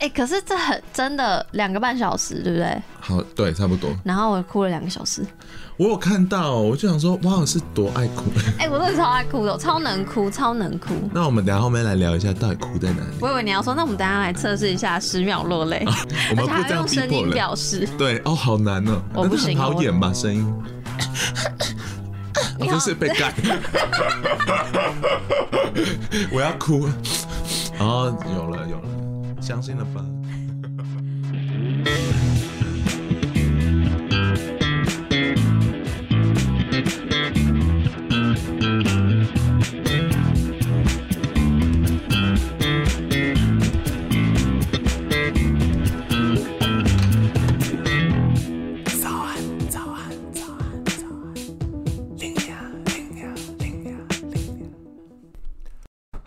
哎、欸，可是这很真的两个半小时，对不对？好，对，差不多。然后我哭了两个小时。我有看到，我就想说，哇，是多爱哭。哎、欸，我真的超爱哭的，我超能哭，超能哭。那我们等下后面来聊一下，到底哭在哪里？我以为你要说，那我们等下来测试一下十秒落泪、啊。我们不这样用声音表示。对，哦，好难哦。我不行。好演吧，声音。我就是被盖。我要哭。哦，有了，有了，相信了吧。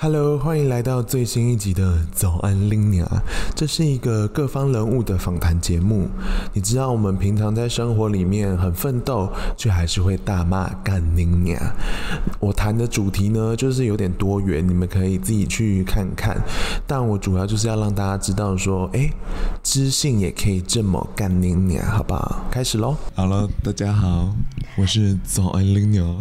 Hello，欢迎来到最新一集的早安拎娘。这是一个各方人物的访谈节目。你知道我们平常在生活里面很奋斗，却还是会大骂干拎娘。我谈的主题呢，就是有点多元，你们可以自己去看看。但我主要就是要让大家知道说，哎，知性也可以这么干拎娘，好不好？开始喽。Hello，大家好，我是早安拎娘。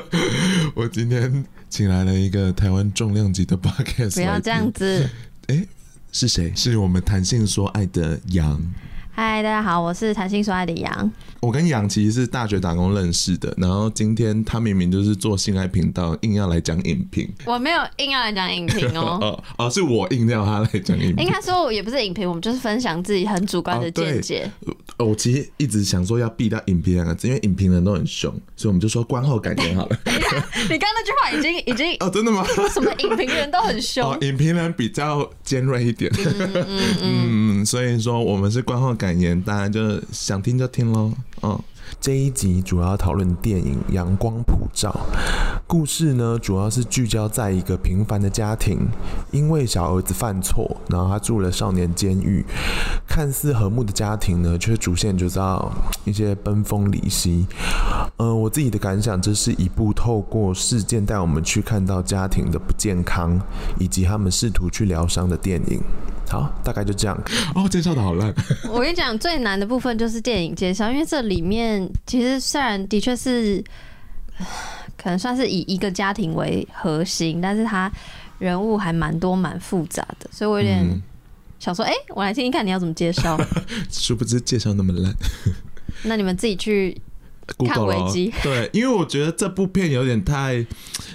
我今天。请来了一个台湾重量级的 podcast，不要这样子。哎，是谁？是我们谈性说爱的杨。嗨，大家好，我是谈性说爱的杨。我跟杨其实是大学打工认识的，然后今天他明明就是做性爱频道，硬要来讲影评。我没有硬要来讲影评哦。哦哦，是我硬要他来讲影评。应该说也不是影评，我们就是分享自己很主观的见解。哦，我其实一直想说要避掉影评两个字，因为影评人都很凶，所以我们就说观后感言好了。你刚刚那句话已经已经哦，真的吗？什么影评人都很凶？哦，影评人比较尖锐一点。嗯嗯嗯，嗯，所以说我们是观后感言，大家就想听就听喽。嗯。这一集主要讨论电影《阳光普照》，故事呢主要是聚焦在一个平凡的家庭，因为小儿子犯错，然后他住了少年监狱，看似和睦的家庭呢，却逐渐就遭一些分崩离析。嗯、呃，我自己的感想，这是一部透过事件带我们去看到家庭的不健康，以及他们试图去疗伤的电影。好，大概就这样。哦，介绍的好烂。我跟你讲，最难的部分就是电影介绍，因为这里面其实虽然的确是，可能算是以一个家庭为核心，但是他人物还蛮多、蛮复杂的，所以我有点想说，哎、我来听听看你要怎么介绍。殊不知介绍那么烂。那你们自己去。看危机，对，因为我觉得这部片有点太，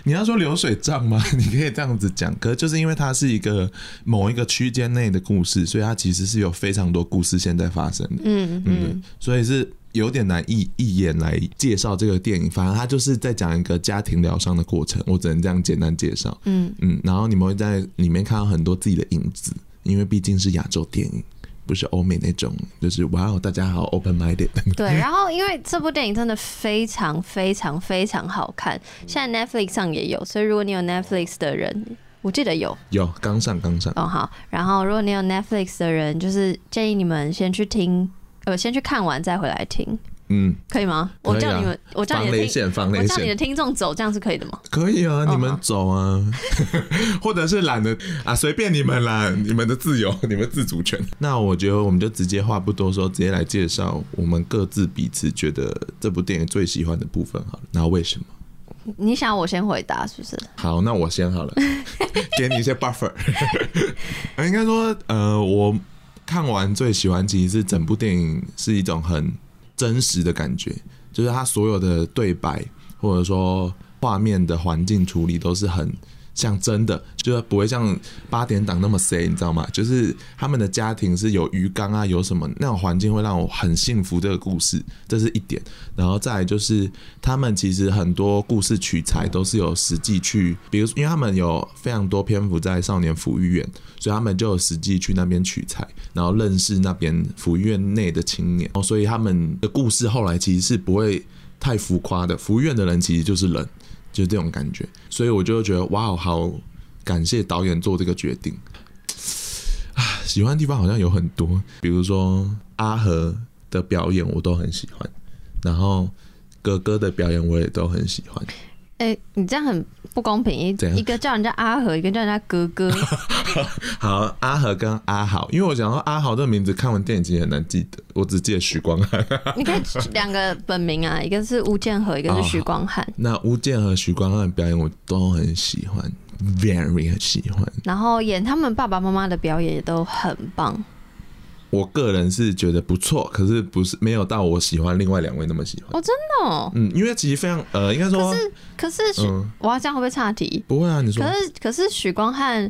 你要说流水账吗？你可以这样子讲，可是就是因为它是一个某一个区间内的故事，所以它其实是有非常多故事现在发生的，嗯嗯，所以是有点难一一眼来介绍这个电影。反正它就是在讲一个家庭疗伤的过程，我只能这样简单介绍，嗯嗯，然后你们会在里面看到很多自己的影子，因为毕竟是亚洲电影。不是欧美那种，就是哇哦，大家好，open minded。对，然后因为这部电影真的非常非常非常好看，现在 Netflix 上也有，所以如果你有 Netflix 的人，我记得有，有刚上刚上。哦好，然后如果你有 Netflix 的人，就是建议你们先去听，呃，先去看完再回来听。嗯，可以吗？啊、我叫你们，我叫你的听，我叫你的听众走，这样是可以的吗？可以啊，你们走啊，哦、或者是懒得啊，随便你们啦，你们的自由，你们自主权。那我觉得我们就直接话不多说，直接来介绍我们各自彼此觉得这部电影最喜欢的部分好了。那为什么？你想我先回答是不是？好，那我先好了，给你一些 buffer。应该说，呃，我看完最喜欢其实是整部电影是一种很。真实的感觉，就是他所有的对白，或者说画面的环境处理都是很像真的，就不会像八点档那么 C，你知道吗？就是他们的家庭是有鱼缸啊，有什么那种环境会让我很幸福。这个故事，这是一点。然后再来就是他们其实很多故事取材都是有实际去，比如因为他们有非常多篇幅在少年抚育院，所以他们就有实际去那边取材。然后认识那边福利院内的青年，哦所以他们的故事后来其实是不会太浮夸的。福利院的人其实就是人，就是这种感觉。所以我就觉得哇，好感谢导演做这个决定啊！喜欢的地方好像有很多，比如说阿和的表演我都很喜欢，然后哥哥的表演我也都很喜欢。哎、欸，你这样很不公平，一一个叫人家阿和，一个叫人家哥哥。好，阿和跟阿豪，因为我想说阿豪这个名字看完电影其实很难记得，我只记得许光汉。你可以两个本名啊，一个是吴建和，一个是许光汉。那吴建和、许光汉的表演我都很喜欢，very 很喜欢。然后演他们爸爸妈妈的表演也都很棒。我个人是觉得不错，可是不是没有到我喜欢另外两位那么喜欢。哦，真的哦，嗯，因为其实非常呃，应该说，可是可是许，嗯、我要这样会不会岔题？不会啊，你说，可是可是许光汉，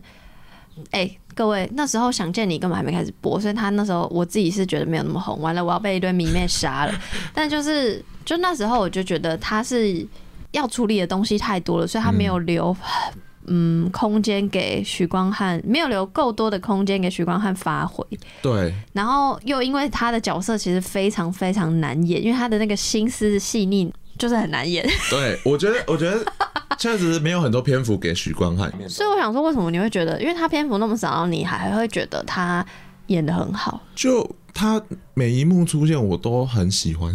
哎、欸，各位那时候想见你根本还没开始播，所以他那时候我自己是觉得没有那么红，完了我要被一堆迷妹杀了，但就是就那时候我就觉得他是要处理的东西太多了，所以他没有留。嗯嗯，空间给许光汉没有留够多的空间给许光汉发挥。对，然后又因为他的角色其实非常非常难演，因为他的那个心思细腻，就是很难演。对，我觉得，我觉得确实没有很多篇幅给许光汉。所以我想说，为什么你会觉得，因为他篇幅那么少，你还会觉得他演的很好？就他每一幕出现，我都很喜欢，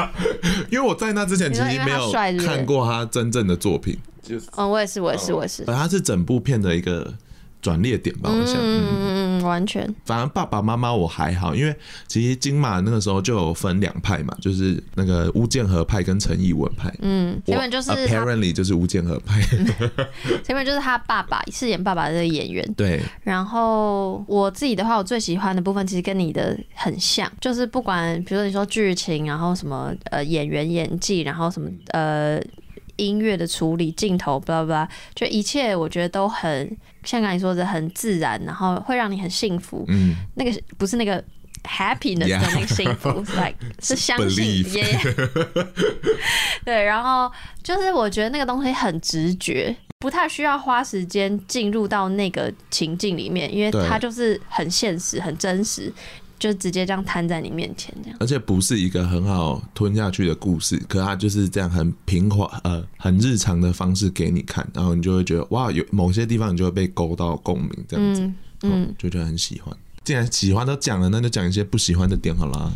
因为我在那之前其实没有看过他真正的作品。就，嗯，我也是，我也是，我也是。它是整部片的一个转捩点吧，我想。嗯嗯，完全。反正爸爸妈妈我还好，因为其实金马那个时候就有分两派嘛，就是那个吴建和派跟陈艺文派。嗯，前面就是 apparently 就是吴建和派。前面就是他爸爸饰演爸爸的演员。对。然后我自己的话，我最喜欢的部分其实跟你的很像，就是不管比如说你说剧情，然后什么呃演员演技，然后什么呃。音乐的处理、镜头，巴拉巴拉，就一切我觉得都很像刚才说的很自然，然后会让你很幸福。嗯，那个不是那个 happiness 的那个幸福 Yeah.，like 是相信耶。对，然后就是我觉得那个东西很直觉，不太需要花时间进入到那个情境里面，因为它就是很现实、很真实。就直接这样摊在你面前，这样，而且不是一个很好吞下去的故事，可它就是这样很平滑呃很日常的方式给你看，然后你就会觉得哇，有某些地方你就会被勾到共鸣，这样子，嗯，嗯就觉得很喜欢。既然喜欢都讲了，那就讲一些不喜欢的点好了。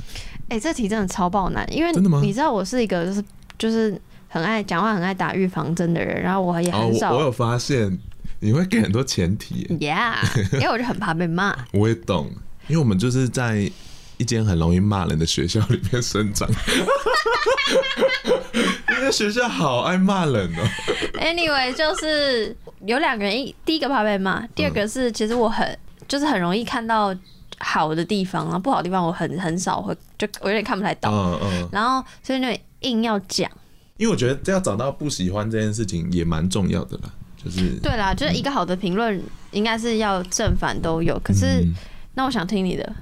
哎、欸，这题真的超爆难，因为真的吗？你知道我是一个就是就是很爱讲话、很爱打预防针的人，然后我也很少、哦我。我有发现你会给很多前提，Yeah，因为我就很怕被骂。我也懂。因为我们就是在一间很容易骂人的学校里面生长，因为学校好爱骂人哦。Anyway，就是有两个人，一第一个怕被骂，第二个是其实我很就是很容易看到好的地方，然后不好的地方我很很少会，就我有点看不太到。嗯嗯。然后所以那硬要讲，因为我觉得要找到不喜欢这件事情也蛮重要的啦，就是对啦，就是一个好的评论应该是要正反都有，可是。那我想听你的。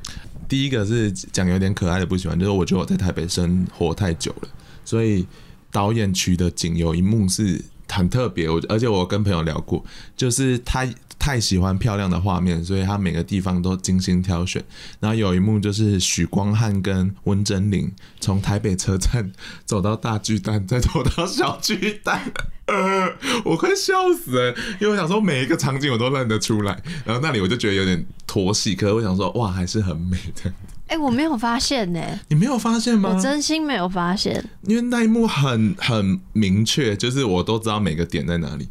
第一个是讲有点可爱的不喜欢，就是我觉得我在台北生活太久了，所以导演取的景有一幕是很特别。我而且我跟朋友聊过，就是他太喜欢漂亮的画面，所以他每个地方都精心挑选。然后有一幕就是许光汉跟温真菱从台北车站走到大巨蛋，再走到小巨蛋。呃，我快笑死了，因为我想说每一个场景我都认得出来，然后那里我就觉得有点拖戏，可是我想说哇，还是很美的。哎、欸，我没有发现呢、欸，你没有发现吗？我真心没有发现，因为那一幕很很明确，就是我都知道每个点在哪里。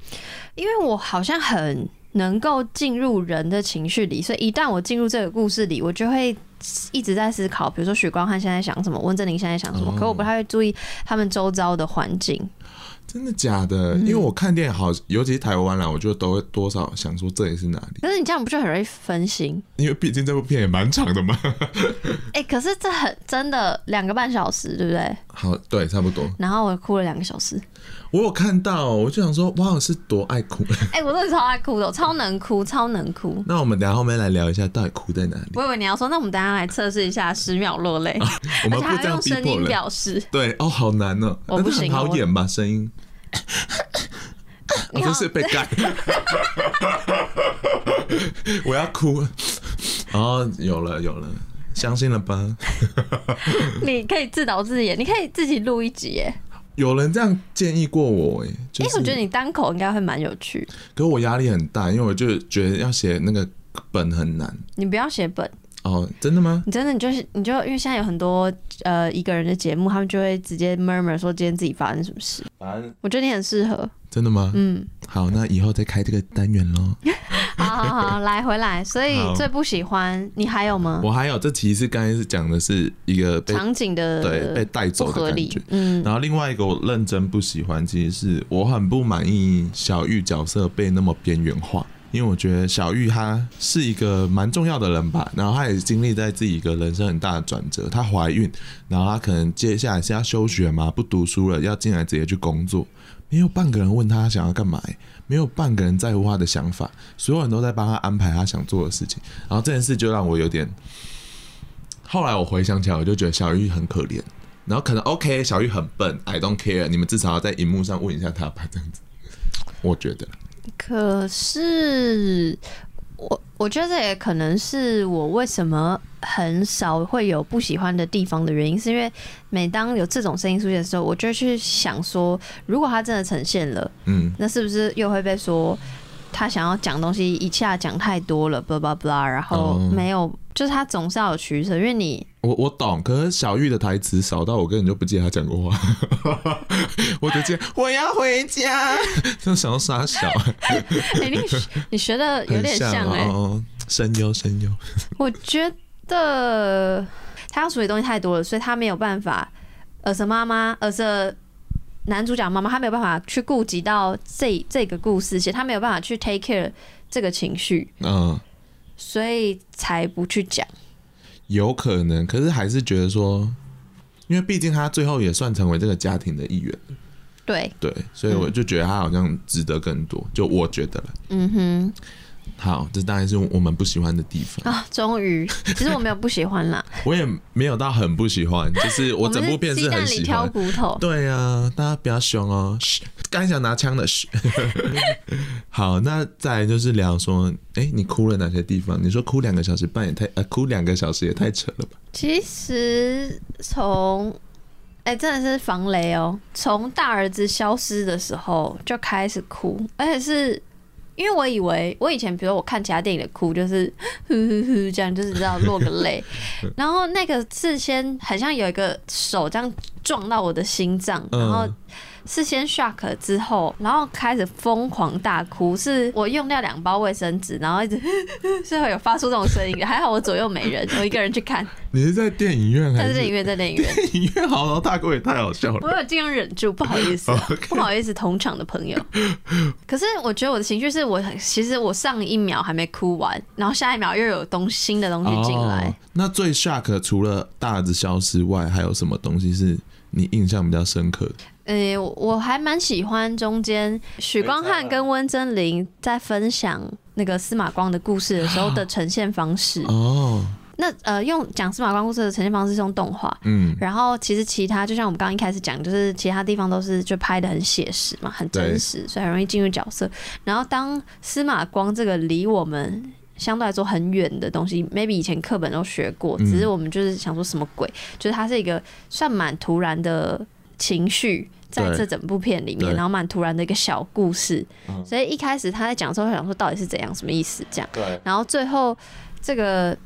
因为我好像很能够进入人的情绪里，所以一旦我进入这个故事里，我就会一直在思考，比如说许光汉现在想什么，温贞菱现在想什么，哦、可我不太会注意他们周遭的环境。真的假的？因为我看电影好，尤其是台湾啦，我就都会多少想说这里是哪里。可是你这样不就很容易分心？因为毕竟这部片也蛮长的嘛。哎、欸，可是这很真的两个半小时，对不对？好，对，差不多。然后我哭了两个小时。我有看到，我就想说，哇，我是多爱哭。哎、欸，我真的超爱哭的，超能哭，超能哭。那我们等下后面来聊一下，到底哭在哪里？我以为你要说，那我们等下来测试一下十秒落泪、啊。我们不这样用声音表示。对哦，好难哦。我不行，好演吧，声音。我 就是被干，我要哭。哦，有了有了，相信了吧？你可以自导自演，你可以自己录一集耶。有人这样建议过我哎，因为我觉得你单口应该会蛮有趣。可是我压力很大，因为我就觉得要写那个本很难。你不要写本哦，真的吗？你真的你就是你就因为现在有很多呃一个人的节目，他们就会直接 murmur 说今天自己发生什么事。反正我觉得你很适合。真的吗？嗯。好，那以后再开这个单元喽。好好好，来回来。所以最不喜欢你还有吗？我还有，这其实刚才是讲的是一个场景的对被带走的感觉。嗯。然后另外一个我认真不喜欢，其实是我很不满意小玉角色被那么边缘化。因为我觉得小玉她是一个蛮重要的人吧，然后她也经历在自己一个人生很大的转折，她怀孕，然后她可能接下来是要休学嘛，不读书了，要进来直接去工作，没有半个人问她想要干嘛，没有半个人在乎她的想法，所有人都在帮她安排她想做的事情，然后这件事就让我有点，后来我回想起来，我就觉得小玉很可怜，然后可能 OK，小玉很笨，I don't care，你们至少要在荧幕上问一下她吧，这样子，我觉得。可是我我觉得这也可能是我为什么很少会有不喜欢的地方的原因，是因为每当有这种声音出现的时候，我就去想说，如果他真的呈现了，嗯，那是不是又会被说他想要讲东西一下讲太多了，blah blah blah，然后没有。就是他总是要有取舍，因为你我我懂，可是小玉的台词少到我根本就不记得他讲过话，我就记得我要回家，就想要杀小。哎、欸，你你学的 有点像哎、欸，声优声优。我觉得他要处理东西太多了，所以他没有办法，儿子妈妈，儿子男主角妈妈，他没有办法去顾及到这这个故事，其实他没有办法去 take care 这个情绪，嗯。所以才不去讲，有可能，可是还是觉得说，因为毕竟他最后也算成为这个家庭的一员，对对，所以我就觉得他好像值得更多，就我觉得了，嗯哼。好，这当然是我们不喜欢的地方啊！终于，其实我没有不喜欢啦，我也没有到很不喜欢，就是我整部片是很喜欢。挑骨头，对啊，大家不要凶哦！刚想拿枪的嘘。好，那再来就是聊说，哎、欸，你哭了哪些地方？你说哭两个小时半也太……呃，哭两个小时也太扯了吧？其实从哎、欸，真的是防雷哦！从大儿子消失的时候就开始哭，而且是。因为我以为我以前，比如我看其他电影的哭，就是呼呼呼这样，就是知道落个泪。然后那个事先好像有一个手这样撞到我的心脏，然后。是先 shock 之后，然后开始疯狂大哭。是我用掉两包卫生纸，然后一直 最后有发出这种声音。还好我左右没人，我一个人去看。你是在电影院还是？在电影院，在电影院。电影院嚎啕大哭也太好笑了。我有尽量忍住，不好意思 不好意思，同场的朋友。可是我觉得我的情绪是我其实我上一秒还没哭完，然后下一秒又有东新的东西进来。Oh, 那最 shock 除了大儿子消失外，还有什么东西是你印象比较深刻的？呃、欸，我还蛮喜欢中间许光汉跟温贞菱在分享那个司马光的故事的时候的呈现方式。哦，那呃，用讲司马光故事的呈现方式是用动画，嗯，然后其实其他就像我们刚刚一开始讲，就是其他地方都是就拍的很写实嘛，很真实，所以很容易进入角色。然后当司马光这个离我们相对来说很远的东西，maybe 以前课本都学过，只是我们就是想说什么鬼，就是它是一个算蛮突然的。情绪在这整部片里面，然后蛮突然的一个小故事，所以一开始他在讲的时候，想说到底是怎样，什么意思这样。对。然后最后这个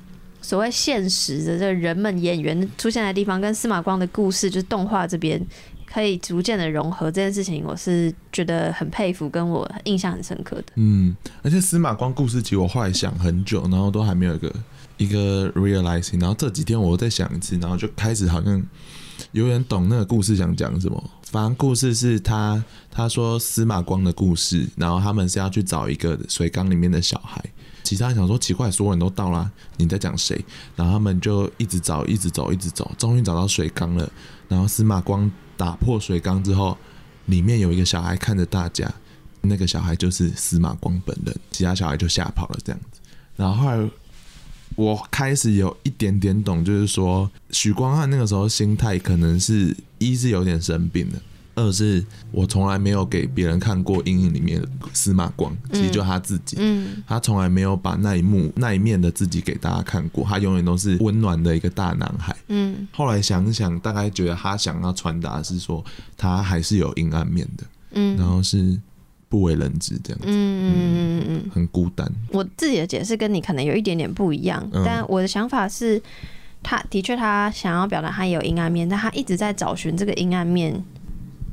所谓现实的这个人们演员出现的地方，跟司马光的故事，就是动画这边可以逐渐的融合这件事情，我是觉得很佩服，跟我印象很深刻的。嗯，而且司马光故事其实我后来想很久，然后都还没有一个一个 realizing，然后这几天我又再想一次，然后就开始好像。有人懂那个故事想讲什么？反正故事是他他说司马光的故事，然后他们是要去找一个水缸里面的小孩。其他人想说奇怪，所有人都到啦，你在讲谁？然后他们就一直找，一直走，一直走，终于找到水缸了。然后司马光打破水缸之后，里面有一个小孩看着大家，那个小孩就是司马光本人。其他小孩就吓跑了，这样子。然后后来。我开始有一点点懂，就是说许光汉那个时候心态可能是一是有点生病的，二是我从来没有给别人看过阴影里面的司马光，其实就他自己，嗯，他从来没有把那一幕那一面的自己给大家看过，他永远都是温暖的一个大男孩，嗯，后来想想，大概觉得他想要传达是说他还是有阴暗面的，嗯，然后是不为人知这样子，嗯嗯嗯嗯，很孤单。我自己的解释跟你可能有一点点不一样，嗯、但我的想法是，他的确他想要表达他有阴暗面，但他一直在找寻这个阴暗面，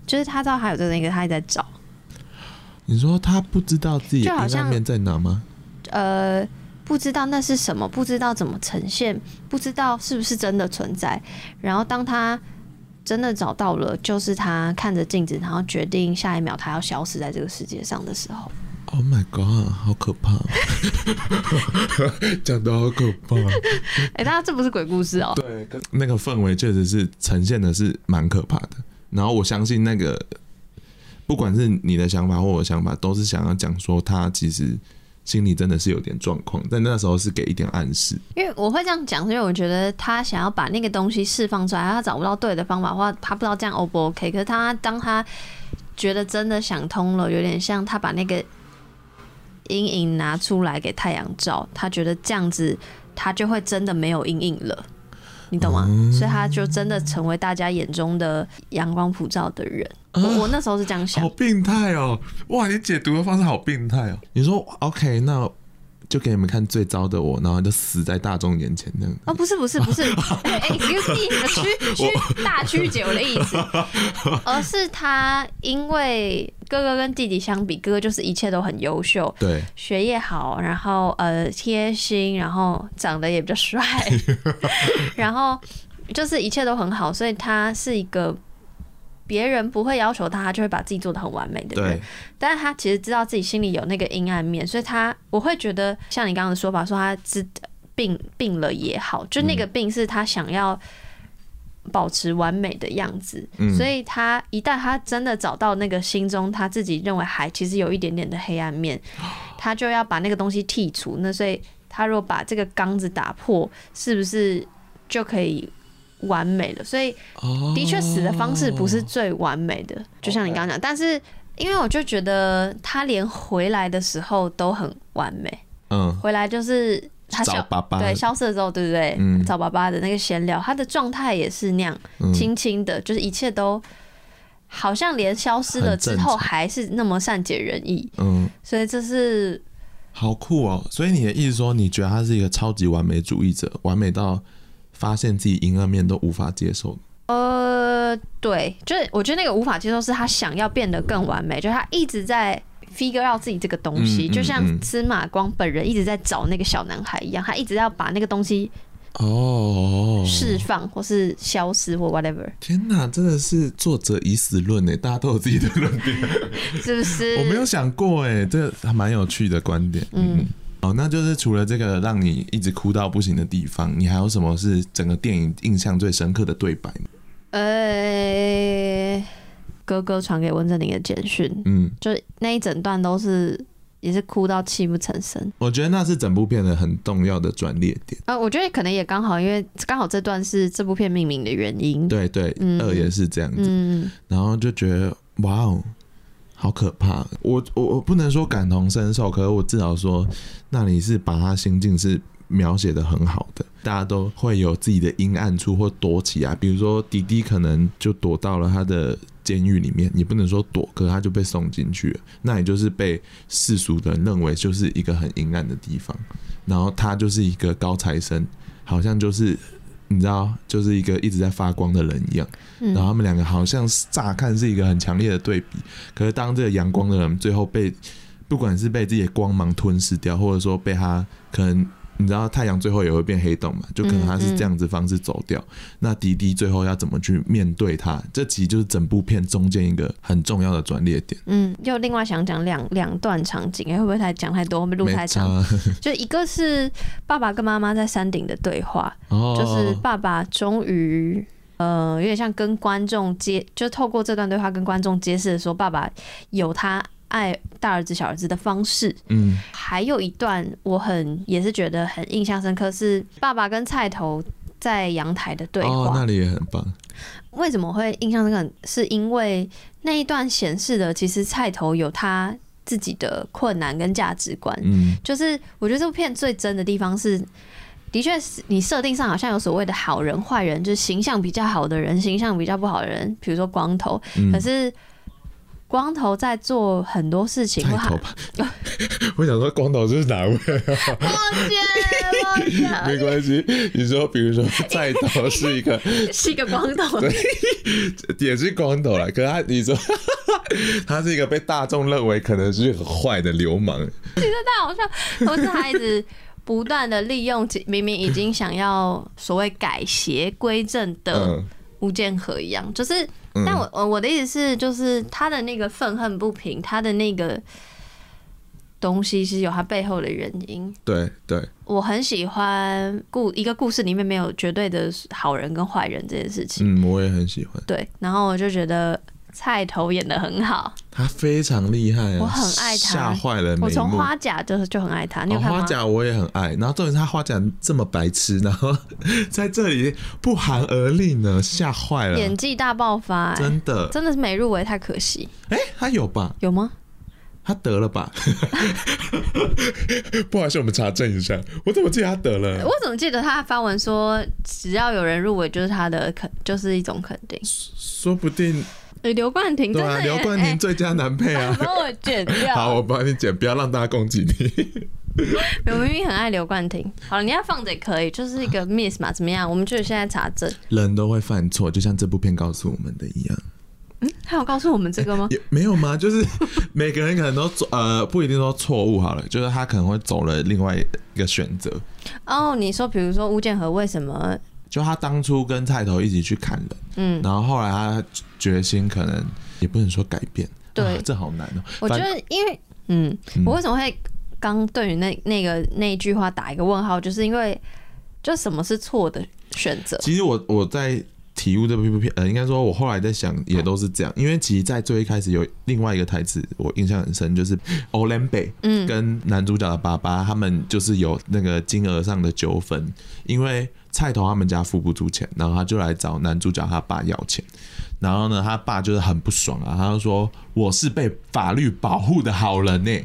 就是他知道他有这个那个，他也在找。你说他不知道自己的阴暗面在哪吗？呃，不知道那是什么，不知道怎么呈现，不知道是不是真的存在。然后当他真的找到了，就是他看着镜子，然后决定下一秒他要消失在这个世界上的时候。Oh my god，好可怕！讲的好可怕。哎、欸，大家这不是鬼故事哦。对，那个氛围确实是呈现的是蛮可怕的。然后我相信那个。不管是你的想法或我的想法，都是想要讲说他其实心里真的是有点状况，但那时候是给一点暗示。因为我会这样讲，因为我觉得他想要把那个东西释放出来，他找不到对的方法，或他不知道这样 O 不 OK。可是他当他觉得真的想通了，有点像他把那个阴影拿出来给太阳照，他觉得这样子他就会真的没有阴影了。你懂吗？所以他就真的成为大家眼中的阳光普照的人。啊、我我那时候是这样想。好病态哦！哇，你解读的方式好病态哦！你说 OK，那就给你们看最糟的我，然后就死在大众眼前那样。哦，不是不是不是，哎 哎，你的曲曲大曲解我的意思，而是他因为。哥哥跟弟弟相比，哥哥就是一切都很优秀，对，学业好，然后呃贴心，然后长得也比较帅，然后就是一切都很好，所以他是一个别人不会要求他，他就会把自己做的很完美对不。对但是他其实知道自己心里有那个阴暗面，所以他我会觉得像你刚刚的说法，说他知病病了也好，就那个病是他想要。保持完美的样子，所以他一旦他真的找到那个心中他自己认为还其实有一点点的黑暗面，他就要把那个东西剔除。那所以他如果把这个缸子打破，是不是就可以完美的？所以的确死的方式不是最完美的，就像你刚刚讲。但是因为我就觉得他连回来的时候都很完美，嗯，回来就是。他消爸爸对消失了之后，对不对？嗯，找爸爸的那个闲聊，他的状态也是那样，轻轻的，就是一切都好像连消失了之后还是那么善解人意。嗯，所以这是好酷哦。所以你的意思说，你觉得他是一个超级完美主义者，完美到发现自己阴暗面都无法接受？呃，对，就是我觉得那个无法接受是他想要变得更完美，就是他一直在。figure out 自己这个东西，就像司马光本人一直在找那个小男孩一样，他一直要把那个东西哦释放或是消失或 whatever。天哪，真的是作者已死论呢，大家都有自己的论点，是不是？我没有想过哎，这还蛮有趣的观点。嗯，哦，那就是除了这个让你一直哭到不行的地方，你还有什么是整个电影印象最深刻的对白吗？呃。哥哥传给温振宁的简讯，嗯，就那一整段都是也是哭到泣不成声。我觉得那是整部片的很重要的转捩点。呃，我觉得可能也刚好，因为刚好这段是这部片命名的原因。对对，嗯、二也是这样子。嗯，然后就觉得哇哦，好可怕。我我我不能说感同身受，可是我至少说，那你是把他心境是描写的很好的。大家都会有自己的阴暗处或躲起来，比如说迪迪可能就躲到了他的。监狱里面，你不能说躲，可是他就被送进去。那也就是被世俗的人认为就是一个很阴暗的地方。然后他就是一个高材生，好像就是你知道，就是一个一直在发光的人一样。然后他们两个好像乍看是一个很强烈的对比。可是当这个阳光的人最后被，不管是被自己的光芒吞噬掉，或者说被他可能。你知道太阳最后也会变黑洞嘛？就可能他是这样子方式走掉。嗯嗯、那迪迪最后要怎么去面对他？这其实就是整部片中间一个很重要的转捩点。嗯，又另外想讲两两段场景，会不会太讲太多？会不会录太长？就一个是爸爸跟妈妈在山顶的对话，哦、就是爸爸终于呃有点像跟观众接，就透过这段对话跟观众揭示的说，爸爸有他。爱大儿子小儿子的方式，嗯，还有一段我很也是觉得很印象深刻，是爸爸跟菜头在阳台的对话，哦，那里也很棒。为什么会印象深刻？是因为那一段显示的，其实菜头有他自己的困难跟价值观。嗯，就是我觉得这部片最真的地方是，的确是你设定上好像有所谓的好人坏人，就是形象比较好的人，形象比较不好的人，比如说光头，可是。光头在做很多事情。菜头吧，我想说光头是哪位？抱歉，抱歉，没关系。你说，比如说菜头是一个，是一个光头，对，也是光头了。可是他，你说他是一个被大众认为可能是很坏的流氓，其实太好笑，都是孩子。不断的利用明明已经想要所谓改邪归正的吴建和一样，嗯、就是，但我我的意思是，就是他的那个愤恨不平，他的那个东西是有他背后的原因。对对，我很喜欢故一个故事里面没有绝对的好人跟坏人这件事情。嗯，我也很喜欢。对，然后我就觉得。菜头演的很好，他非常厉害啊！我很爱他，吓坏了。我从花甲就是就很爱他，你有看吗？花甲我也很爱，然后重点是他花甲这么白痴，然后在这里不寒而栗呢，吓坏了。演技大爆发，真的真的是没入围，太可惜。哎，他有吧？有吗？他得了吧？不好意思，我们查证一下。我怎么记得他得了？我怎么记得他发文说，只要有人入围，就是他的肯，就是一种肯定。说不定。刘冠廷对啊，刘冠廷最佳男配啊！帮我剪掉。好，我帮你剪，不要让大家攻击你。我明明很爱刘冠廷。好了，你要放着也可以，就是一个 miss 嘛，怎么样？我们就是现在查证。人都会犯错，就像这部片告诉我们的一样。嗯，他有告诉我们这个吗？也没有吗？就是每个人可能都走，呃，不一定说错误好了，就是他可能会走了另外一个选择。哦，你说，比如说吴建和为什么？就他当初跟菜头一起去砍人，嗯，然后后来他决心可能也不能说改变，对，啊、这好难哦、喔。我觉得，因为，嗯，嗯我为什么会刚对于那那个那一句话打一个问号，就是因为，就什么是错的选择？其实我我在体悟这部片，呃，应该说，我后来在想，也都是这样，因为其实，在最一开始有另外一个台词，我印象很深，就是欧兰贝，嗯，跟男主角的爸爸，他们就是有那个金额上的纠纷，因为。菜头他们家付不出钱，然后他就来找男主角他爸要钱，然后呢，他爸就是很不爽啊，他就说我是被法律保护的好人呢，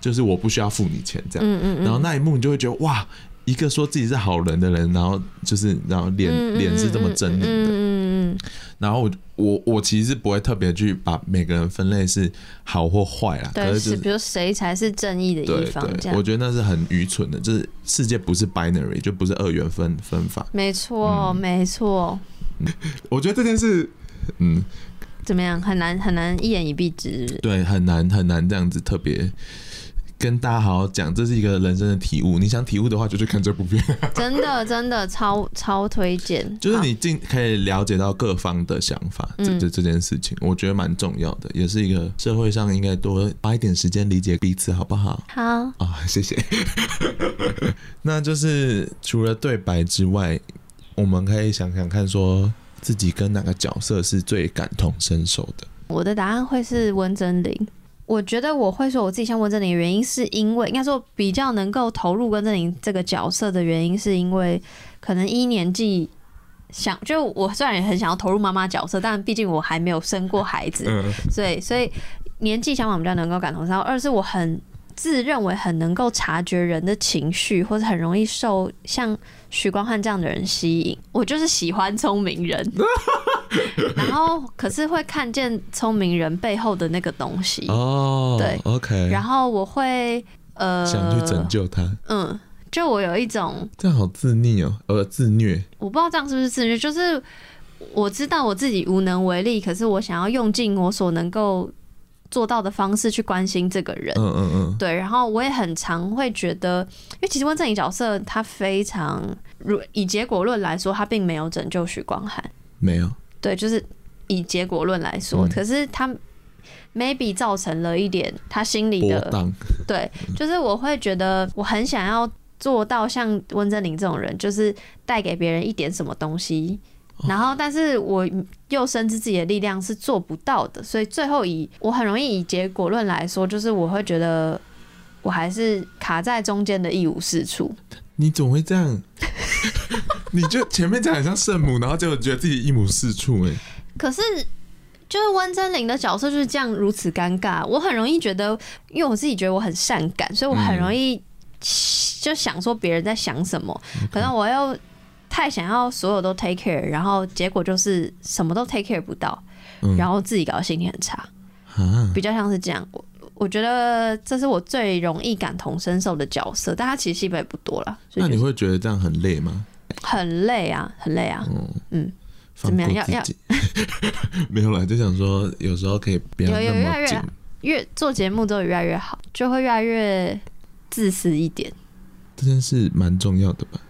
就是我不需要付你钱这样。嗯嗯嗯。然后那一幕你就会觉得哇，一个说自己是好人的人，然后就是然后脸脸是这么狰狞的。嗯嗯。然后我我我其实是不会特别去把每个人分类是好或坏啦，对，是比如谁才是正义的一方。我觉得那是很愚蠢的，就是世界不是 binary，就不是二元分分法。没错，没错。我觉得这件事，嗯，怎么样？很难很难一言以蔽之。对，很难很难这样子特别。跟大家好好讲，这是一个人生的体悟。你想体悟的话，就去看这部片。真的，真的超超推荐。就是你尽可以了解到各方的想法，这这这件事情，我觉得蛮重要的，也是一个社会上应该多花一点时间理解彼此，好不好？好啊，谢谢。那就是除了对白之外，我们可以想想看，说自己跟哪个角色是最感同身受的。我的答案会是温真菱。我觉得我会说我自己像温正宁的原因，是因为应该说比较能够投入温正宁这个角色的原因，是因为可能一年级想，就我虽然也很想要投入妈妈角色，但毕竟我还没有生过孩子，所以所以年纪想法比较能够感同身受。二是我很自认为很能够察觉人的情绪，或者很容易受像许光汉这样的人吸引。我就是喜欢聪明人。然后，可是会看见聪明人背后的那个东西哦。对，OK。然后我会呃想去拯救他。嗯，就我有一种这样好自溺哦，呃，自虐。我不知道这样是不是自虐，就是我知道我自己无能为力，可是我想要用尽我所能够做到的方式去关心这个人。嗯嗯嗯。对，然后我也很常会觉得，因为其实温贞菱角色他非常，如以结果论来说，他并没有拯救许光汉，没有。对，就是以结果论来说，嗯、可是他 maybe 造成了一点他心里的，对，就是我会觉得我很想要做到像温贞菱这种人，就是带给别人一点什么东西，然后但是我又深知自己的力量是做不到的，所以最后以我很容易以结果论来说，就是我会觉得我还是卡在中间的一无是处。你总会这样？你就前面讲很像圣母，然后就觉得自己一无是处哎。可是，就是温真菱的角色就是这样如此尴尬。我很容易觉得，因为我自己觉得我很善感，所以我很容易就想说别人在想什么。可能我又太想要所有都 take care，然后结果就是什么都 take care 不到，然后自己搞得心情很差。啊，比较像是这样。我我觉得这是我最容易感同身受的角色，但他其实戏份也不多了。那你会觉得这样很累吗？很累啊，很累啊。嗯嗯，怎么样？要要 没有啦，就想说有时候可以不要那么紧。有有越来越越做节目都越来越好，就会越来越自私一点。这件事蛮重要的吧。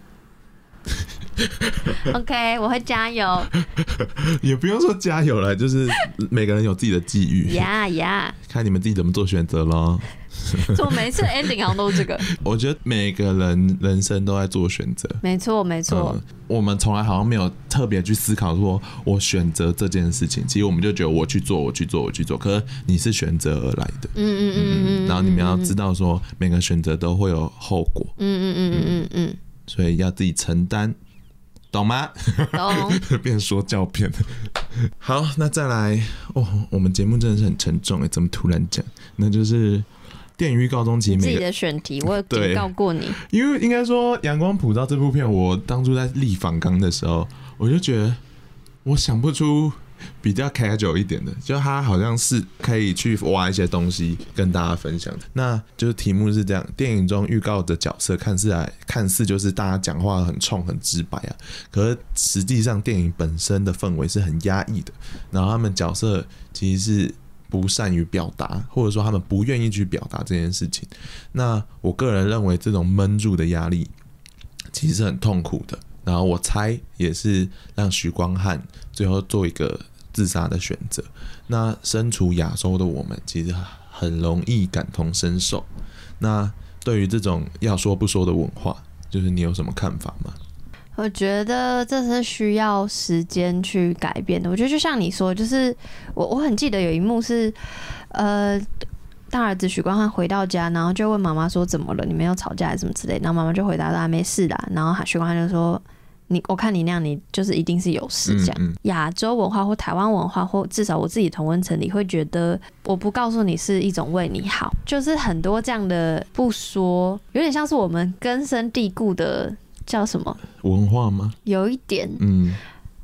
OK，我会加油。也不用说加油了，就是每个人有自己的际遇。呀呀，看你们自己怎么做选择喽。怎么每次 ending 好像都是这个？我觉得每个人人生都在做选择。没错，没错、嗯。我们从来好像没有特别去思考说，我选择这件事情。其实我们就觉得我去做，我去做，我去做。可是你是选择而来的。嗯嗯嗯嗯。然后你们要知道说，每个选择都会有后果。嗯嗯嗯嗯嗯嗯。所以要自己承担。懂吗？懂。变说教片。好，那再来哦。我们节目真的是很沉重哎，怎么突然讲？那就是电影预告中其实自己的选题，我有警告过你。因为应该说《阳光普照》这部片，我当初在立反纲的时候，我就觉得我想不出。比较 casual 一点的，就他好像是可以去挖一些东西跟大家分享的。那就是题目是这样：电影中预告的角色看似来看似就是大家讲话很冲很直白啊，可是实际上电影本身的氛围是很压抑的。然后他们角色其实是不善于表达，或者说他们不愿意去表达这件事情。那我个人认为这种闷住的压力其实是很痛苦的。然后我猜也是让许光汉最后做一个。自杀的选择，那身处亚洲的我们其实很容易感同身受。那对于这种要说不说的文化，就是你有什么看法吗？我觉得这是需要时间去改变的。我觉得就像你说，就是我我很记得有一幕是，呃，大儿子许光汉回到家，然后就问妈妈说怎么了？你们要吵架还是什么之类？然后妈妈就回答说没事的。然后许光汉就说。你我看你那样，你就是一定是有事这样。亚洲文化或台湾文化，或至少我自己同温层里会觉得，我不告诉你是一种为你好，就是很多这样的不说，有点像是我们根深蒂固的叫什么文化吗？有一点，嗯，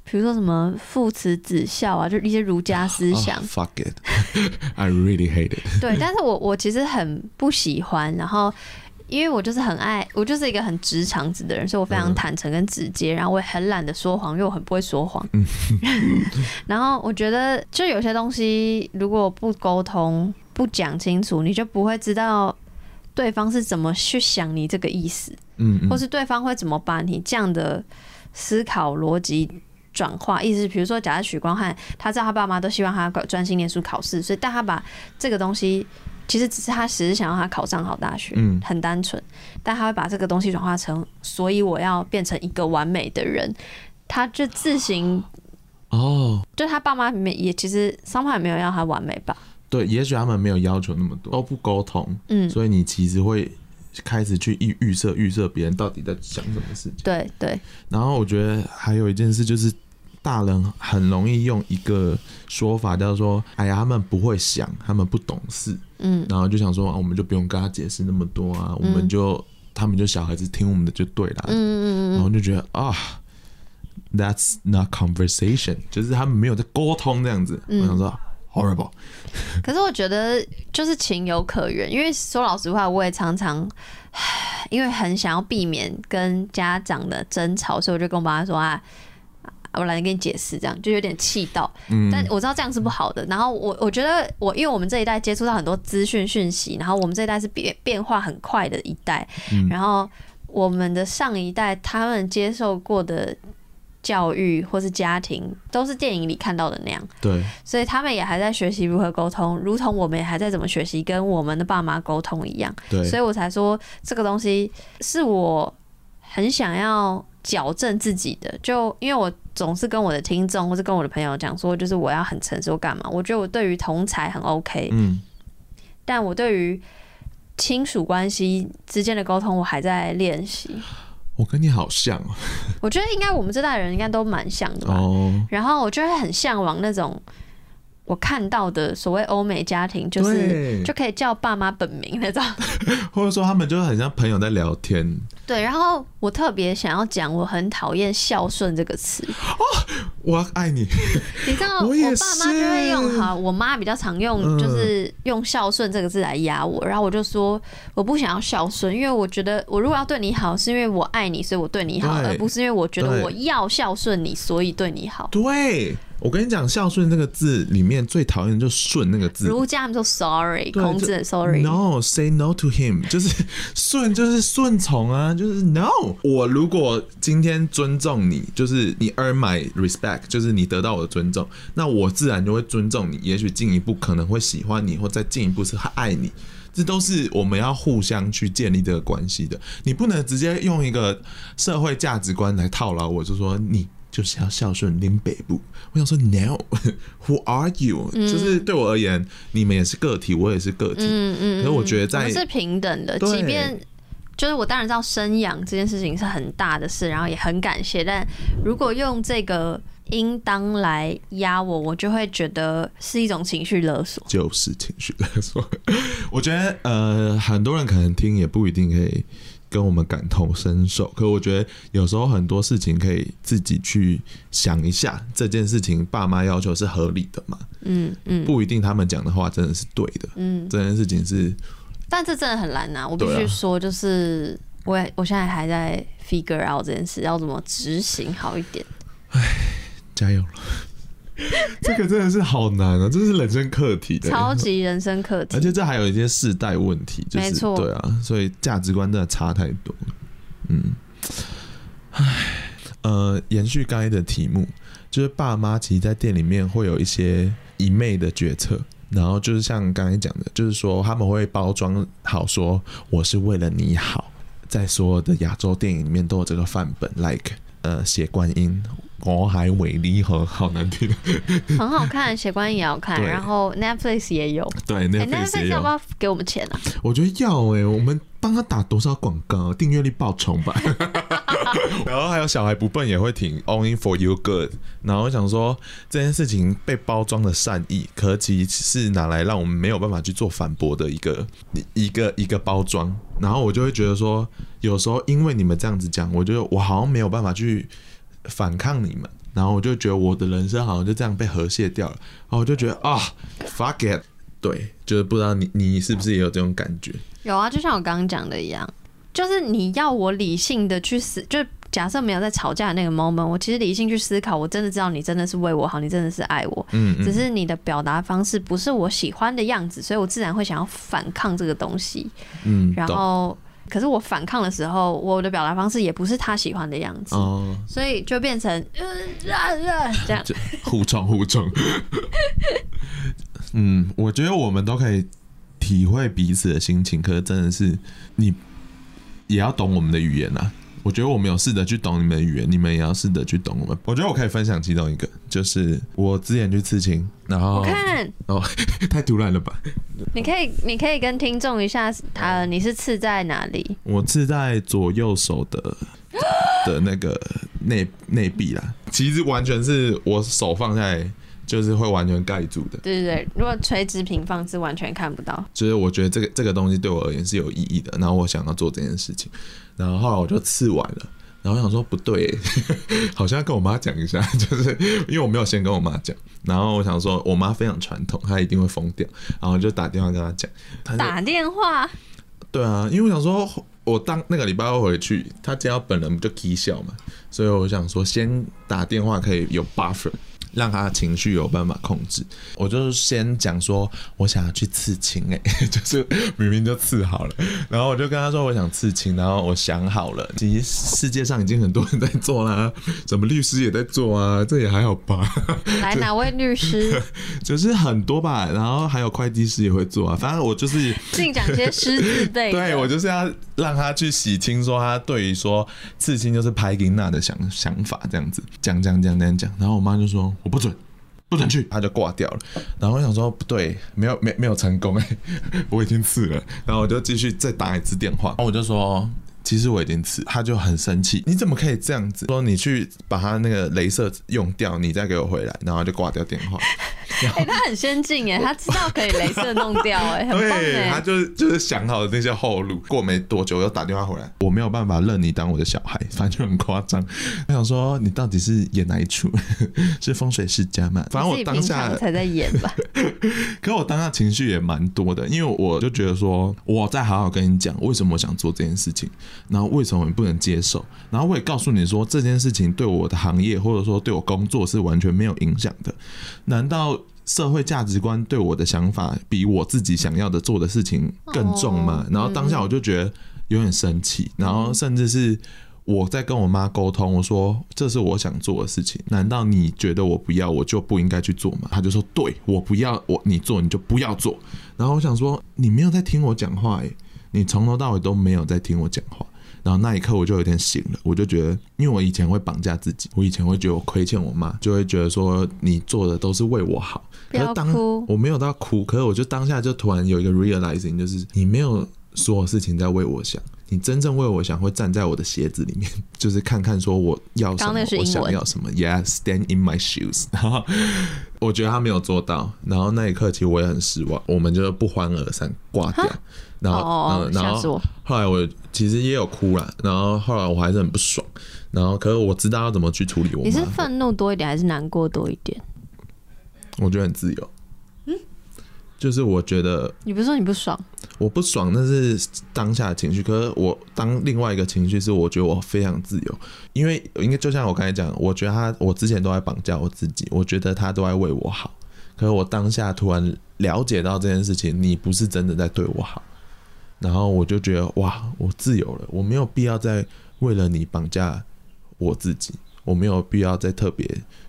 比如说什么父慈子孝啊，就一些儒家思想。Oh, fuck it，I really hate it。对，但是我我其实很不喜欢，然后。因为我就是很爱，我就是一个很直肠子的人，所以我非常坦诚跟直接，然后我也很懒得说谎，因为我很不会说谎。然后我觉得，就有些东西如果不沟通、不讲清楚，你就不会知道对方是怎么去想你这个意思，或是对方会怎么把你这样的思考逻辑转化。意思是，比如说，假设许光汉，他知道他爸妈都希望他专心念书考试，所以但他把这个东西。其实只是他只是想要他考上好大学，嗯，很单纯，但他会把这个东西转化成，所以我要变成一个完美的人，他就自行哦，就他爸妈没也其实桑帕也没有要他完美吧？对，也许他们没有要求那么多，都不沟通，嗯，所以你其实会开始去预预设预设别人到底在想什么事情，对对。然后我觉得还有一件事就是。大人很容易用一个说法叫做“哎呀，他们不会想，他们不懂事”，嗯，然后就想说，我们就不用跟他解释那么多啊，我们就他们就小孩子听我们的就对了，嗯嗯嗯，然后就觉得啊，That's not conversation，就是他们没有在沟通这样子，我想说 horrible。可是我觉得就是情有可原，因为说老实话，我也常常 因为很想要避免跟家长的争吵，所以我就跟我妈说啊。我懒得跟你解释，这样就有点气到。嗯，但我知道这样是不好的。然后我我觉得我因为我们这一代接触到很多资讯讯息，然后我们这一代是变变化很快的一代。嗯，然后我们的上一代他们接受过的教育或是家庭都是电影里看到的那样。对，所以他们也还在学习如何沟通，如同我们也还在怎么学习跟我们的爸妈沟通一样。对，所以我才说这个东西是我很想要矫正自己的，就因为我。总是跟我的听众或是跟我的朋友讲说，就是我要很成熟，干嘛？我觉得我对于同才很 OK，嗯，但我对于亲属关系之间的沟通，我还在练习。我跟你好像，我觉得应该我们这代人应该都蛮像的吧。哦，然后我就会很向往那种。我看到的所谓欧美家庭，就是就可以叫爸妈本名那种，或者说他们就很像朋友在聊天。对，然后我特别想要讲，我很讨厌孝顺这个词。哦，我爱你。你知道，我，我爸妈就会用哈，我妈比较常用，就是用孝顺这个字来压我，然后我就说我不想要孝顺，因为我觉得我如果要对你好，是因为我爱你，所以我对你好，而不是因为我觉得我要孝顺你，所以对你好。对。我跟你讲，孝顺那个字里面最讨厌的就是顺那个字。儒家他们说 sorry，孔子 sorry。No，say no to him，就是顺 就是顺从啊，就是 no。我如果今天尊重你，就是你 earn my respect，就是你得到我的尊重，那我自然就会尊重你，也许进一步可能会喜欢你，或再进一步是爱你。这都是我们要互相去建立这个关系的。你不能直接用一个社会价值观来套牢我，就说你。就是要孝顺林北部，我想说，No，Who are you？、嗯、就是对我而言，你们也是个体，我也是个体。嗯嗯。可是我觉得在是平等的，即便就是我当然知道生养这件事情是很大的事，然后也很感谢。但如果用这个应当来压我，我就会觉得是一种情绪勒索，就是情绪勒索。我觉得呃，很多人可能听也不一定可以。跟我们感同身受，可我觉得有时候很多事情可以自己去想一下，这件事情爸妈要求是合理的嘛？嗯嗯，不一定他们讲的话真的是对的。嗯，这件事情是，但这真的很难呐、啊。我必须说，就是我我现在还在 figure out 这件事要怎么执行好一点。唉，加油了。这个真的是好难啊！这是人生课题的，超级人生课题，而且这还有一些世代问题，就是对啊，所以价值观真的差太多。嗯，唉，呃，延续刚才的题目，就是爸妈其实，在店里面会有一些一昧的决策，然后就是像刚才讲的，就是说他们会包装好，说我是为了你好，在所有的亚洲电影里面都有这个范本，like 呃，血观音。我还伟离合好难听，很好看，血观音也要看，然后 Netflix 也有，对 Netflix 要不要给我们钱啊？我觉得要哎、欸，我们帮他打多少广告，订阅率爆冲吧。然后还有小孩不笨也会听 Only for you good。然后我想说这件事情被包装的善意，可其实是拿来让我们没有办法去做反驳的一个一个一个包装。然后我就会觉得说，有时候因为你们这样子讲，我觉得我好像没有办法去。反抗你们，然后我就觉得我的人生好像就这样被和谐掉了，然后我就觉得啊，fuck it，对，就是不知道你你是不是也有这种感觉？有啊，就像我刚刚讲的一样，就是你要我理性的去思，就假设没有在吵架的那个 moment，我其实理性去思考，我真的知道你真的是为我好，你真的是爱我，嗯，嗯，只是你的表达方式不是我喜欢的样子，所以我自然会想要反抗这个东西，嗯，然后。可是我反抗的时候，我的表达方式也不是他喜欢的样子，哦、所以就变成呃这样 互撞互撞。嗯，我觉得我们都可以体会彼此的心情，可是真的是你也要懂我们的语言呐、啊。我觉得我们有试着去懂你们的语言，你们也要试着去懂我们。我觉得我可以分享其中一个，就是我之前去刺青，然后我看哦，太突然了吧？你可以，你可以跟听众一下，他你是刺在哪里？我刺在左右手的的那个内内壁啦，其实完全是我手放在，就是会完全盖住的。对对对，如果垂直平放是完全看不到。就是我觉得这个这个东西对我而言是有意义的，然后我想要做这件事情。然后后来我就刺完了，然后我想说不对，好像要跟我妈讲一下，就是因为我没有先跟我妈讲。然后我想说，我妈非常传统，她一定会疯掉，然后就打电话跟她讲。她打电话？对啊，因为我想说，我当那个礼拜二回去，她见到本人不就起笑嘛，所以我想说，先打电话可以有 buffer。让他情绪有办法控制，我就是先讲说，我想要去刺青，哎，就是明明就刺好了，然后我就跟他说我想刺青，然后我想好了，其实世界上已经很多人在做啦，什么律师也在做啊，这也还好吧？来哪位律师？就是很多吧，然后还有会计师也会做啊，反正我就是净讲些师字辈，对，我就是要让他去洗清，说他对于说刺青就是拍给娜的想想法这样子，讲讲讲讲讲，然后我妈就说。我不准，不准去，他就挂掉了。然后我想说不对，没有没没有成功哎，我已经刺了。然后我就继续再打一次电话，然后我就说其实我已经刺，他就很生气，你怎么可以这样子？说你去把他那个镭射用掉，你再给我回来，然后就挂掉电话。哎、欸，他很先进哎，他知道可以镭射弄掉哎，很棒对，他就是就是想好了那些后路。过没多久又打电话回来，我没有办法认你当我的小孩，反正就很夸张。我想说，你到底是演哪一出？是风水世家吗？反正我当下才在演吧。可我当下情绪也蛮多的，因为我就觉得说，我再好好跟你讲，为什么我想做这件事情，然后为什么你不能接受，然后我也告诉你说，这件事情对我的行业或者说对我工作是完全没有影响的。难道社会价值观对我的想法比我自己想要的做的事情更重吗？然后当下我就觉得有点生气，然后甚至是。我在跟我妈沟通，我说，这是我想做的事情，难道你觉得我不要，我就不应该去做吗？她就说，对，我不要，我你做你就不要做。然后我想说，你没有在听我讲话诶，你从头到尾都没有在听我讲话。然后那一刻我就有点醒了，我就觉得，因为我以前会绑架自己，我以前会觉得我亏欠我妈，就会觉得说你做的都是为我好。不要哭。可是当我没有到哭，可是我就当下就突然有一个 realizing，就是你没有所有事情在为我想。你真正为我想，会站在我的鞋子里面，就是看看说我要什么，我想要什么。Yeah，stand in my shoes。然后我觉得他没有做到，然后那一刻其实我也很失望。我们就不欢而散，挂掉。然后，嗯，然后后来我其实也有哭了，然后后来我还是很不爽。然后，可是我知道要怎么去处理我。你是愤怒多一点，还是难过多一点？我觉得很自由。嗯就是我觉得，你不是说你不爽？我不爽，那是当下的情绪。可是我当另外一个情绪是，我觉得我非常自由，因为应该就像我刚才讲，我觉得他，我之前都在绑架我自己，我觉得他都在为我好。可是我当下突然了解到这件事情，你不是真的在对我好，然后我就觉得哇，我自由了，我没有必要再为了你绑架我自己。我没有必要再特别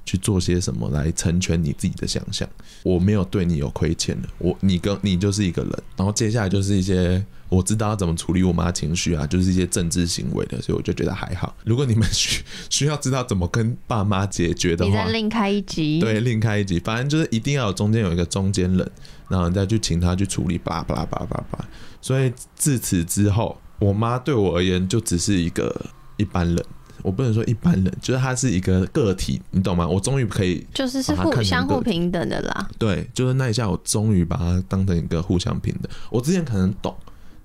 去做些什么来成全你自己的想象。我没有对你有亏欠的，我你跟你就是一个人。然后接下来就是一些我知道要怎么处理我妈情绪啊，就是一些政治行为的，所以我就觉得还好。如果你们需需要知道怎么跟爸妈解决的话，你再另开一集。对，另开一集，反正就是一定要有中间有一个中间人，然后再去请他去处理，巴拉巴拉巴拉巴拉。所以自此之后，我妈对我而言就只是一个一般人。我不能说一般人，就是他是一个个体，你懂吗？我终于可以就是是互相互平等的啦。对，就是那一下，我终于把它当成一个互相平等。我之前可能懂，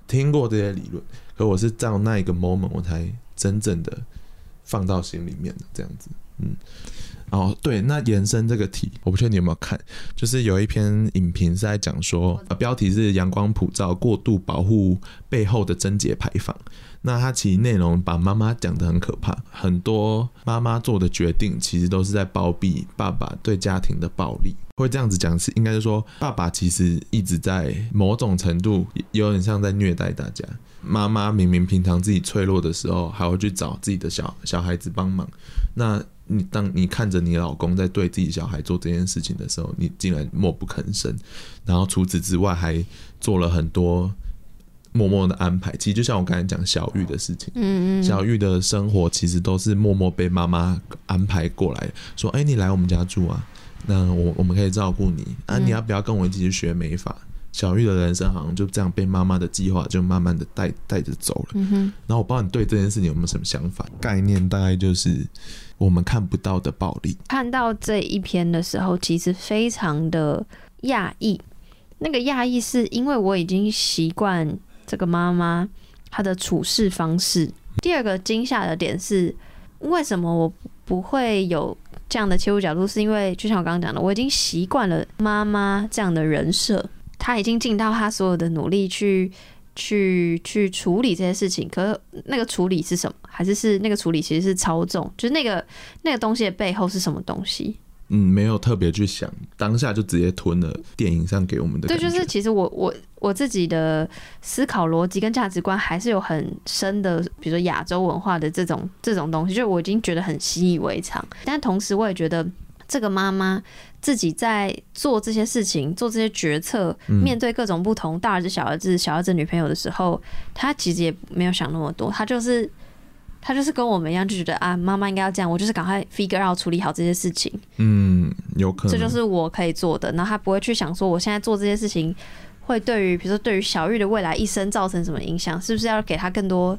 听过这些理论，可我是在那一个 moment 我才真正的放到心里面的这样子。嗯，哦，对，那延伸这个题，我不确定你有没有看，就是有一篇影评是在讲说，标题是“阳光普照，过度保护背后的贞洁牌坊”。那他其实内容把妈妈讲得很可怕，很多妈妈做的决定其实都是在包庇爸爸对家庭的暴力。会这样子讲是应该是说，爸爸其实一直在某种程度有点像在虐待大家。妈妈明明平常自己脆弱的时候，还会去找自己的小小孩子帮忙。那你当你看着你老公在对自己小孩做这件事情的时候，你竟然默不吭声。然后除此之外，还做了很多。默默的安排，其实就像我刚才讲小玉的事情，嗯嗯，小玉的生活其实都是默默被妈妈安排过来，说，哎、欸，你来我们家住啊，那我我们可以照顾你，啊，你要不要跟我一起去学美发？小玉的人生好像就这样被妈妈的计划就慢慢的带带着走了，嗯哼。然后我不知道你对这件事情有没有什么想法？概念大概就是我们看不到的暴力。看到这一篇的时候，其实非常的讶异，那个讶异是因为我已经习惯。这个妈妈她的处事方式。第二个惊吓的点是，为什么我不会有这样的切入角度？是因为就像我刚刚讲的，我已经习惯了妈妈这样的人设，她已经尽到她所有的努力去去去处理这些事情。可是那个处理是什么？还是是那个处理其实是操纵？就是那个那个东西的背后是什么东西？嗯，没有特别去想，当下就直接吞了电影上给我们的。对，就是其实我我我自己的思考逻辑跟价值观还是有很深的，比如说亚洲文化的这种这种东西，就我已经觉得很习以为常。但同时，我也觉得这个妈妈自己在做这些事情、做这些决策、面对各种不同大儿子、小儿子、小儿子女朋友的时候，她其实也没有想那么多，她就是。他就是跟我们一样，就觉得啊，妈妈应该要这样，我就是赶快 figure out 处理好这些事情。嗯，有可能，这就是我可以做的。然后他不会去想说，我现在做这些事情会对于，比如说对于小玉的未来一生造成什么影响，是不是要给他更多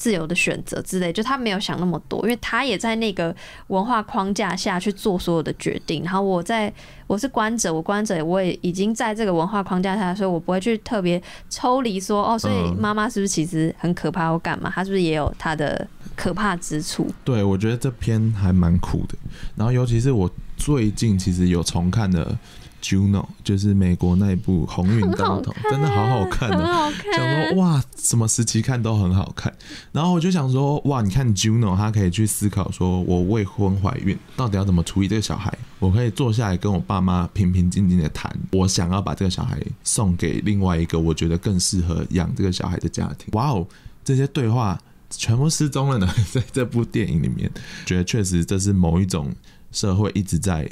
自由的选择之类，就他没有想那么多，因为他也在那个文化框架下去做所有的决定。然后我在我是观者，我观者我也已经在这个文化框架下，所以我不会去特别抽离说哦，所以妈妈是不是其实很可怕或干嘛？她是不是也有她的可怕之处？对，我觉得这篇还蛮酷的。然后尤其是我最近其实有重看的。Juno 就是美国那一部《鸿运当头》，真的好好看哦！想说哇，什么时期看都很好看。然后我就想说哇，你看 Juno，他可以去思考说，我未婚怀孕到底要怎么处理这个小孩？我可以坐下来跟我爸妈平平静静的谈，我想要把这个小孩送给另外一个我觉得更适合养这个小孩的家庭。哇哦，这些对话全部失踪了呢，在这部电影里面，觉得确实这是某一种社会一直在。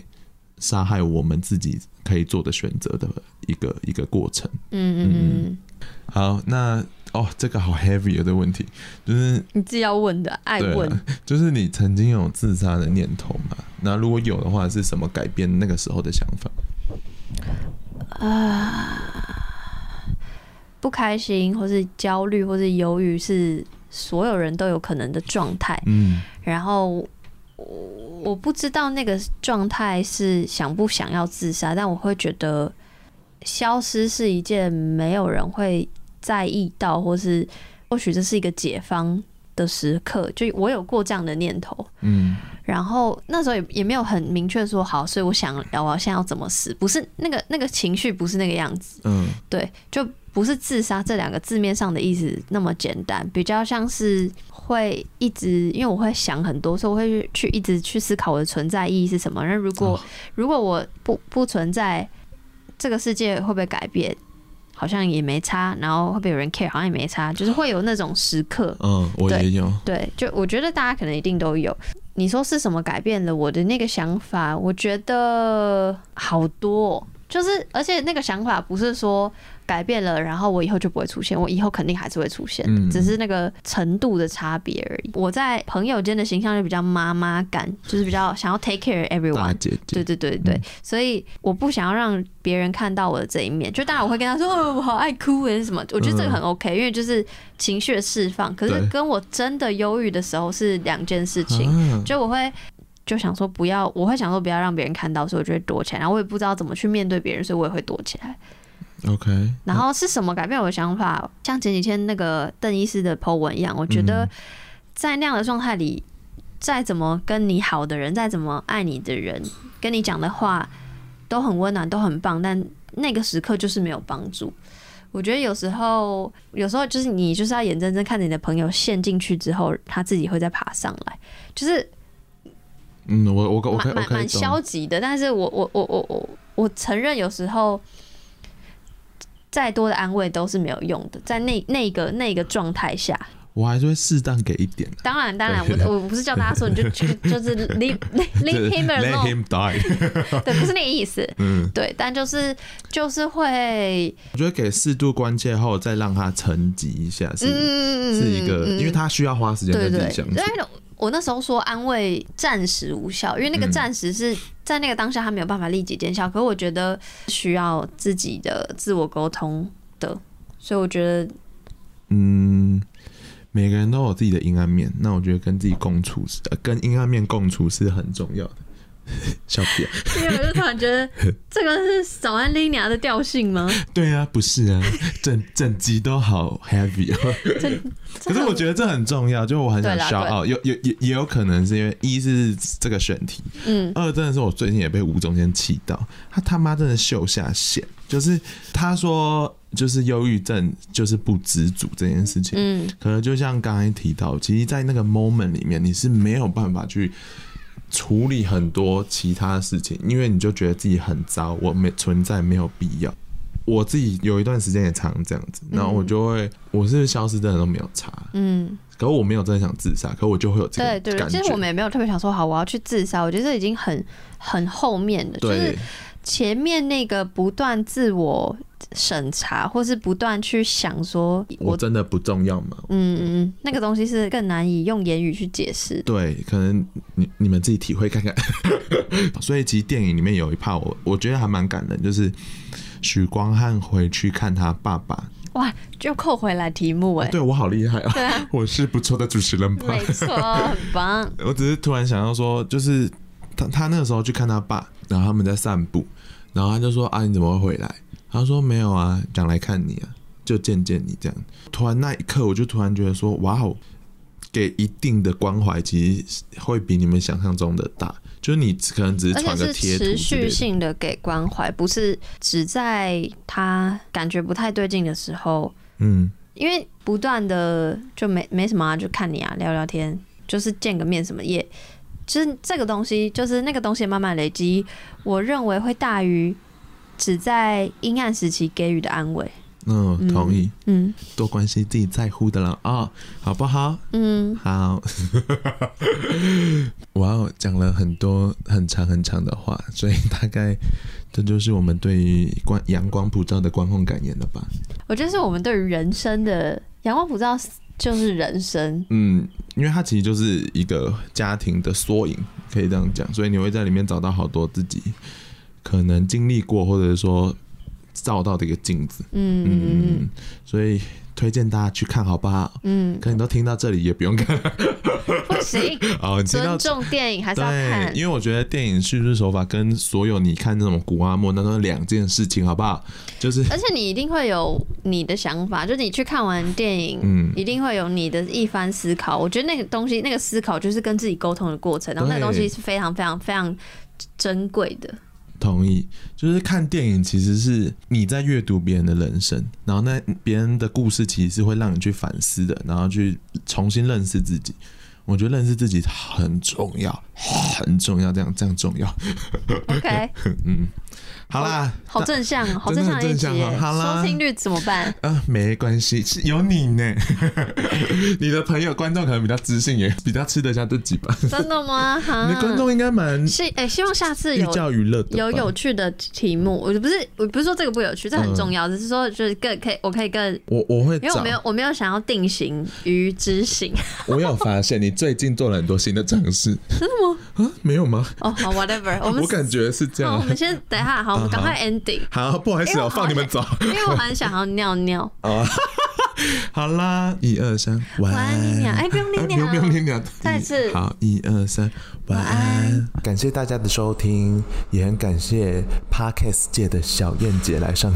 杀害我们自己可以做的选择的一个一个过程。嗯嗯嗯。好，那哦，这个好 heavy 的问题，就是你自己要问的，爱问。就是你曾经有自杀的念头吗？那如果有的话，是什么改变那个时候的想法？啊，不开心，或是焦虑，或是忧郁，是所有人都有可能的状态。嗯，然后。我我不知道那个状态是想不想要自杀，但我会觉得消失是一件没有人会在意到，或是或许这是一个解放的时刻。就我有过这样的念头，嗯，然后那时候也也没有很明确说好，所以我想要我现在要怎么死，不是那个那个情绪不是那个样子，嗯，对，就不是自杀这两个字面上的意思那么简单，比较像是。会一直，因为我会想很多，所以我会去一直去思考我的存在意义是什么。那如果如果我不不存在，这个世界会不会改变？好像也没差。然后会不会有人 care？好像也没差。就是会有那种时刻。嗯，我也有。对，就我觉得大家可能一定都有。你说是什么改变了我的那个想法？我觉得好多，就是而且那个想法不是说。改变了，然后我以后就不会出现。我以后肯定还是会出现，嗯、只是那个程度的差别而已。我在朋友间的形象就比较妈妈感，就是比较想要 take care everyone。姐姐对对对对，嗯、所以我不想要让别人看到我的这一面。就当然我会跟他说，哦，我好爱哭，还是什么？我觉得这个很 OK，因为就是情绪的释放。可是跟我真的忧郁的时候是两件事情。对就我会就想说不要，我会想说不要让别人看到，所以我就会躲起来。然后我也不知道怎么去面对别人，所以我也会躲起来。OK，然后是什么改变我的想法？像前几天那个邓医师的 po 文一样，我觉得在那样的状态里，再怎么跟你好的人，再怎么爱你的人，跟你讲的话都很温暖，都很棒，但那个时刻就是没有帮助。我觉得有时候，有时候就是你就是要眼睁睁看着你的朋友陷进去之后，他自己会再爬上来，就是嗯，我我我蛮蛮消极的，但是我我我我我我承认有时候。再多的安慰都是没有用的，在那那个那个状态下，我还是会适当给一点。当然，当然，我我不是叫大家说你就就就是 leave leave him alone，let him die，对，不是那个意思。嗯，对，但就是就是会，我觉得给适度关切后，再让他沉寂一下，是是一个，因为他需要花时间跟自己相处。我那时候说安慰暂时无效，因为那个暂时是在那个当下他没有办法立即见效。可是我觉得需要自己的自我沟通的，所以我觉得，嗯，每个人都有自己的阴暗面，那我觉得跟自己共处是，跟阴暗面共处是很重要的。小屁啊！因为我就突然觉得 这个是早安 Lina 的调性吗？对啊，不是啊，整整集都好 heavy 哦。可是我觉得这很重要，就我很想 shout out，有有也也有可能是因为一是这个选题，嗯，二真的是我最近也被吴宗宪气到，他他妈真的秀下限，就是他说就是忧郁症就是不知足这件事情，嗯，可能就像刚才提到，其实，在那个 moment 里面，你是没有办法去。处理很多其他的事情，因为你就觉得自己很糟，我没存在没有必要。我自己有一段时间也常这样子，然后我就会，我是消失真的都没有查，嗯，可是我没有真的想自杀，可是我就会有这个感觉。对对，其实我们也没有特别想说好我要去自杀，我觉得这已经很很后面的，就是前面那个不断自我。审查，或是不断去想说我，我真的不重要吗？嗯嗯，那个东西是更难以用言语去解释。对，可能你你们自己体会看看。所以其实电影里面有一 part 我我觉得还蛮感人，就是许光汉回去看他爸爸哇，就扣回来题目哎、欸，对我好厉害啊！对啊，我是不错的主持人吧？没错，很棒。我只是突然想到说，就是他他那个时候去看他爸，然后他们在散步，然后他就说啊，你怎么会回来？他说没有啊，讲来看你啊，就见见你这样。突然那一刻，我就突然觉得说，哇哦，给一定的关怀，其实会比你们想象中的大。就是你可能只是传个贴图，持续性的给关怀，不是只在他感觉不太对劲的时候，嗯，因为不断的就没没什么啊，就看你啊，聊聊天，就是见个面什么也，就是这个东西，就是那个东西慢慢累积，我认为会大于只在阴暗时期给予的安慰。嗯，同意。嗯，多关心自己在乎的人啊、哦，好不好？嗯，好。哇哦，讲了很多很长很长的话，所以大概这就是我们对于光阳光普照的观后感言了吧？我觉得是我们对于人生的阳光普照就是人生。嗯，因为它其实就是一个家庭的缩影，可以这样讲，所以你会在里面找到好多自己可能经历过，或者是说。照到的一个镜子，嗯嗯嗯，所以推荐大家去看，好不好？嗯，可你都听到这里也不用看，不行哦。尊重电影还是要看，因为我觉得电影叙事手法跟所有你看那种古阿莫那都是两件事情，好不好？就是，而且你一定会有你的想法，就是你去看完电影，嗯，一定会有你的一番思考。我觉得那个东西，那个思考就是跟自己沟通的过程，然后那个东西是非常非常非常珍贵的。同意，就是看电影其实是你在阅读别人的人生，然后那别人的故事其实是会让你去反思的，然后去重新认识自己。我觉得认识自己很重要，很重要，这样这样重要。OK，嗯。好啦，好正向哦，好正向一集。好啦，收听率怎么办？啊，没关系，是有你呢。你的朋友观众可能比较知性，也比较吃得下自己吧。真的吗？你的观众应该蛮是哎，希望下次有教娱乐有有趣的题目。我不是我不是说这个不有趣，这很重要，只是说就是更可以，我可以更我我会，因为我没有我没有想要定型于知性。我有发现你最近做了很多新的尝试，真的吗？啊，没有吗？哦，好，whatever，我们我感觉是这样。我们先等一下，好。我们赶快 ending。好，不好意思，我放你们走，因为我很想要尿尿。哦，好啦，一二三，晚安，你俩。哎，不用你俩，不用你俩，再次。好，一二三，晚安。感谢大家的收听，也很感谢 Podcast 界的小燕姐来上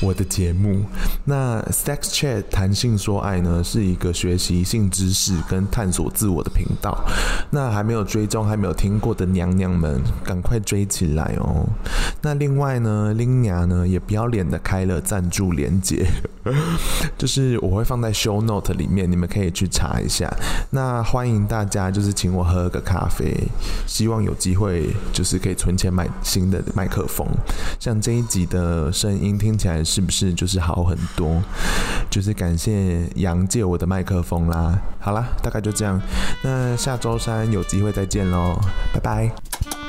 我的节目。那 Sex Chat 谈性说爱呢，是一个学习性知识跟探索自我的频道。那还没有追踪、还没有听过的娘娘们，赶快追起来哦。那另外呢，拎娘呢也不要脸的开了赞助连结，就是我会放在 show note 里面，你们可以去查一下。那欢迎大家就是请我喝个咖啡，希望有机会就是可以存钱买新的麦克风。像这一集的声音听起来是不是就是好很多？就是感谢杨借我的麦克风啦。好啦，大概就这样。那下周三有机会再见喽，拜拜。